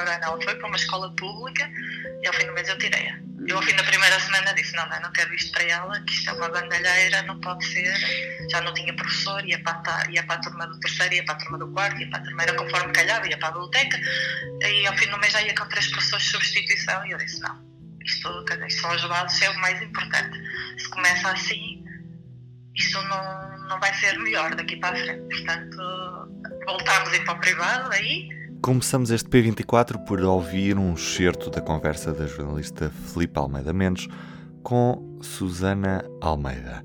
ano ela foi para uma escola pública e ao fim do mês eu tirei-a. Eu, ao fim da primeira semana, disse: Não, não, não quero isto para ela, que isto é uma bandalheira, não pode ser. Já não tinha professor, ia para, ia para a turma do terceiro, ia para a turma do quarto, ia para a turma, era conforme calhava, ia para a biblioteca. E ao fim do mês já ia com três professores de substituição. E eu disse: Não, isto, isto são as bases, é o mais importante. Se começa assim, isto não, não vai ser melhor daqui para a frente. Portanto, voltámos a ir para o privado aí Começamos este P24 por ouvir um excerto da conversa da jornalista Filipe Almeida Mendes com Susana Almeida.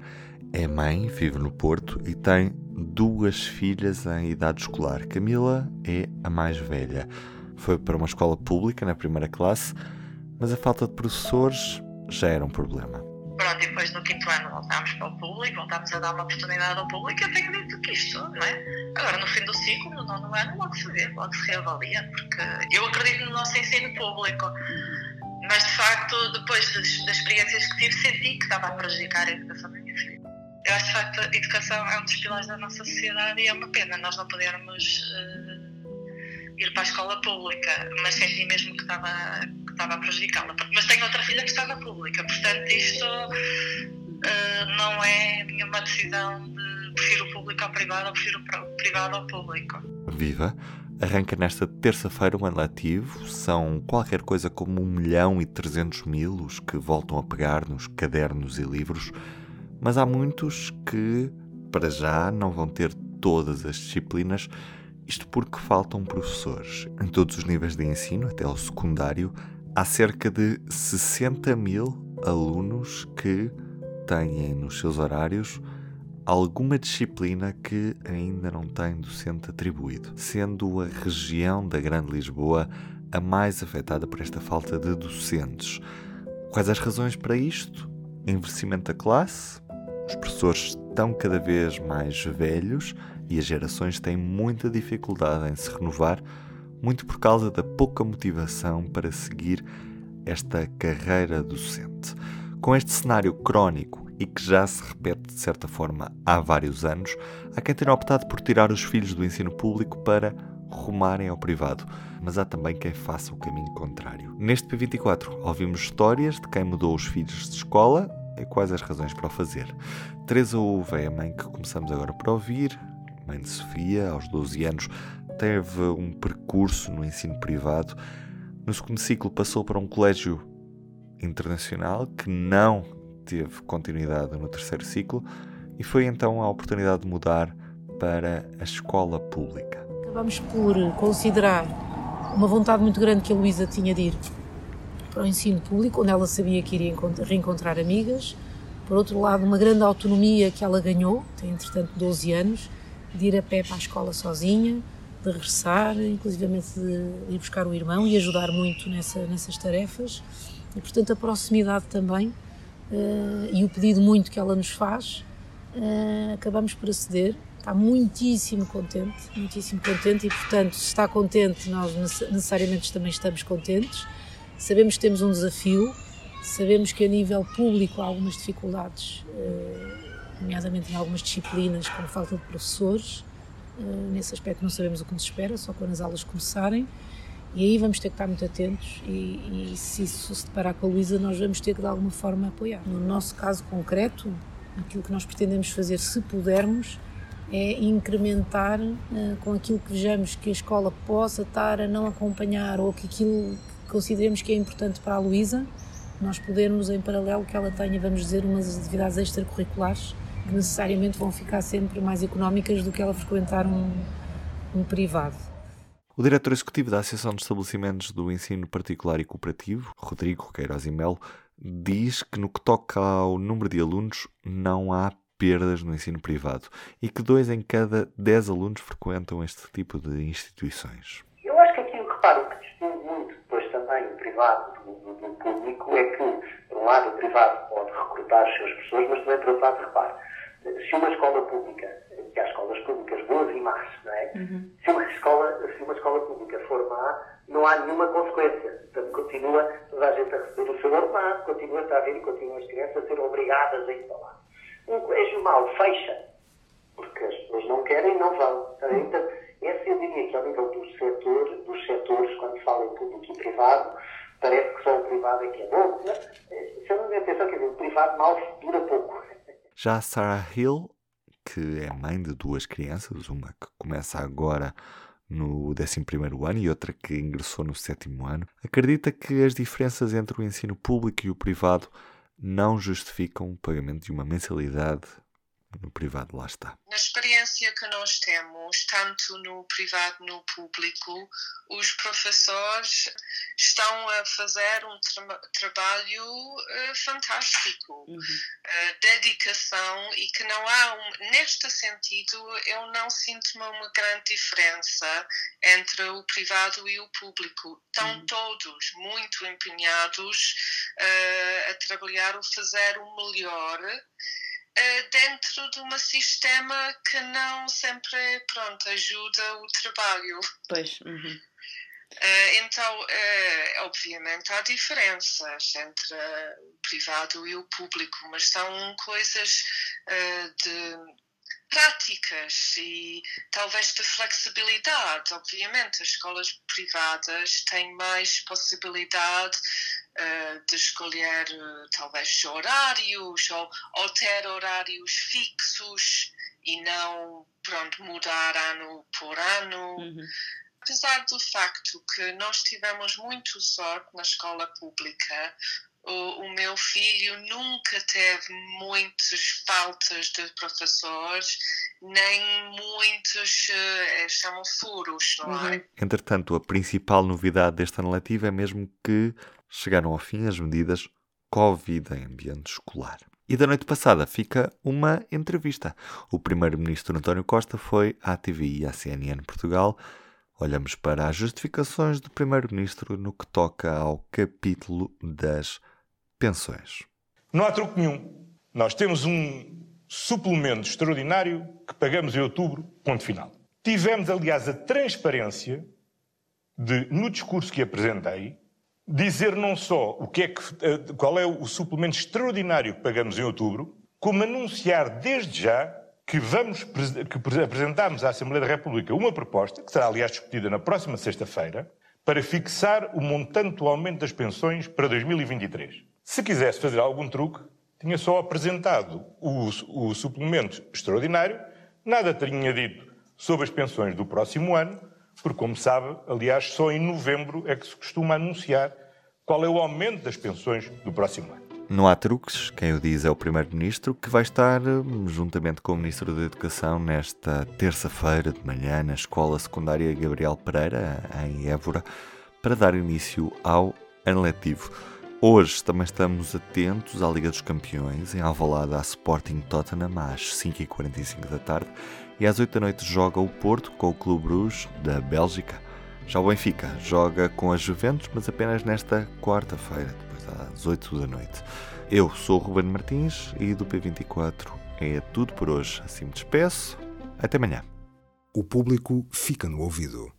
É mãe, vive no Porto e tem duas filhas em idade escolar. Camila é a mais velha. Foi para uma escola pública na primeira classe, mas a falta de professores já era um problema. Depois no quinto ano voltámos para o público, voltámos a dar uma oportunidade ao público. Eu tenho dito que isto, não é? Agora, no fim do ciclo, no nono ano, logo se vê, logo se reavalia, porque eu acredito no nosso ensino público. Mas, de facto, depois das, das experiências que tive, senti que estava a prejudicar a educação da minha filha. Eu acho, de facto, a educação é um dos pilares da nossa sociedade e é uma pena nós não podermos uh, ir para a escola pública, mas senti mesmo que estava que estava a prejudicá-la. Mas tenho outra filha que está na pública, portanto isto uh, não é nenhuma decisão de prefiro o público ao privado ou prefiro o privado ao público. Viva! Arranca nesta terça-feira o ano letivo. São qualquer coisa como 1 milhão e 300 mil os que voltam a pegar nos cadernos e livros, mas há muitos que, para já, não vão ter todas as disciplinas, isto porque faltam professores. Em todos os níveis de ensino, até ao secundário, há cerca de 60 mil alunos que têm nos seus horários alguma disciplina que ainda não tem docente atribuído, sendo a região da Grande Lisboa a mais afetada por esta falta de docentes. Quais as razões para isto? Envelhecimento da classe, os professores estão cada vez mais velhos e as gerações têm muita dificuldade em se renovar muito por causa da pouca motivação para seguir esta carreira docente. Com este cenário crónico e que já se repete de certa forma há vários anos, há quem tenha optado por tirar os filhos do ensino público para rumarem ao privado, mas há também quem faça o caminho contrário. Neste P24 ouvimos histórias de quem mudou os filhos de escola e quais as razões para o fazer. Teresa Uva é a mãe que começamos agora por ouvir, mãe de Sofia, aos 12 anos, teve um percurso no ensino privado. No segundo ciclo passou para um colégio internacional que não teve continuidade no terceiro ciclo e foi então a oportunidade de mudar para a escola pública. Acabamos por considerar uma vontade muito grande que a Luísa tinha de ir para o ensino público, onde ela sabia que iria reencontrar amigas. Por outro lado, uma grande autonomia que ela ganhou, tem entretanto 12 anos, de ir a pé para a escola sozinha, de regressar, inclusivamente de ir buscar o irmão e ajudar muito nessa, nessas tarefas. E, portanto, a proximidade também uh, e o pedido muito que ela nos faz, uh, acabamos por aceder. Está muitíssimo contente, muitíssimo contente e, portanto, se está contente, nós necessariamente também estamos contentes. Sabemos que temos um desafio, sabemos que a nível público há algumas dificuldades, uh, nomeadamente em algumas disciplinas, como falta de professores, eh, nesse aspecto não sabemos o que nos espera, só quando as aulas começarem. E aí vamos ter que estar muito atentos e, e se isso se deparar com a Luísa, nós vamos ter que de alguma forma apoiar. No nosso caso concreto, aquilo que nós pretendemos fazer, se pudermos, é incrementar uh, com aquilo que vejamos que a escola possa estar a não acompanhar ou que aquilo que consideremos que é importante para a Luísa, nós podermos, em paralelo, que ela tenha, vamos dizer, umas atividades extracurriculares necessariamente vão ficar sempre mais económicas do que ela frequentar um, um privado. O diretor executivo da Associação de Estabelecimentos do Ensino Particular e Cooperativo, Rodrigo Queiroz e Melo, diz que no que toca ao número de alunos não há perdas no ensino privado e que dois em cada dez alunos frequentam este tipo de instituições. Eu acho que aquilo que reparo que distingue muito depois também o privado do, do, do, público é que, um lado, o privado pode recrutar os seus professores, mas também, por outro lado, repare, se uma escola pública, que há escolas públicas boas e más, não é? Uhum. Se, uma escola, se uma escola pública for má, não há nenhuma consequência. Portanto, continua toda a gente a receber o seu ordenado, continua a haver e continuam as crianças a ser obrigadas a ir para lá. Um colégio mau fecha, porque as pessoas não querem e não vão. Então, essa eu diria que ao nível do setor, dos setores, quando se fala em público e privado, parece que só o privado é bom. Eu não tenho atenção, quer dizer, o privado mal dura pouco. Já a Sarah Hill, que é mãe de duas crianças, uma que começa agora no 11 ano e outra que ingressou no sétimo ano, acredita que as diferenças entre o ensino público e o privado não justificam o pagamento de uma mensalidade no privado, lá está. Na experiência que nós temos, tanto no privado como no público, os professores estão a fazer um tra trabalho uh, fantástico, uhum. uh, dedicação e que não há, um, neste sentido, eu não sinto uma grande diferença entre o privado e o público. Estão uhum. todos muito empenhados uh, a trabalhar o fazer o melhor dentro de um sistema que não sempre pronto, ajuda o trabalho. Pois. Uhum. Uh, então, uh, obviamente, há diferenças entre o privado e o público, mas são coisas de práticas e talvez de flexibilidade. Obviamente, as escolas privadas têm mais possibilidade uh, de escolher uh, talvez horários ou, ou, ter horários fixos e não pronto mudar ano por ano. Uhum. Apesar do facto que nós tivemos muito sorte na escola pública, o, o, meu filho nunca teve muitas faltas de professores, nem muitos, uh, chamam furos, não é? Uhum. Entretanto, a principal novidade deste ano letivo é mesmo que chegaram ao fim as medidas Covid em ambiente escolar. E da noite passada fica uma entrevista. O primeiro-ministro António Costa foi à TVI e à CNN Portugal. Olhamos para as justificações do primeiro-ministro no que toca ao capítulo das pensões. Não há truque nenhum. Nós temos um suplemento extraordinário que pagamos em outubro, ponto final. Tivemos, aliás, a transparência de, no discurso que apresentei, dizer não só o que é que, eh, qual é o suplemento extraordinário que pagamos em outubro, como anunciar desde já que vamos que apresentarmos à Assembleia da República uma proposta, que será aliás discutida na próxima sexta-feira, para fixar o montante do aumento das pensões para 2023. Se quisesse fazer algum truque, tinha só apresentado o, o suplemento extraordinário, nada tinha dito sobre as pensões do próximo ano, porque, como sabe, aliás, só em novembro é que se costuma anunciar qual é o aumento das pensões do próximo ano. Não há truques, quem o diz é o Primeiro-Ministro, que vai estar, juntamente com o Ministro da Educação, nesta terça-feira de manhã na Escola Secundária Gabriel Pereira, em Évora, para dar início ao ano letivo. Hoje também estamos atentos à Liga dos Campeões, em Alvalade, à Sporting Tottenham, às 5h45 da tarde, e às 8 da noite joga o Porto com o Clube Bruges, da Bélgica. Já o Benfica joga com a Juventus, mas apenas nesta quarta-feira, depois às 8 da noite. Eu sou o Ruben Martins e do P24 é tudo por hoje. Assim me despeço. Até amanhã. O público fica no ouvido.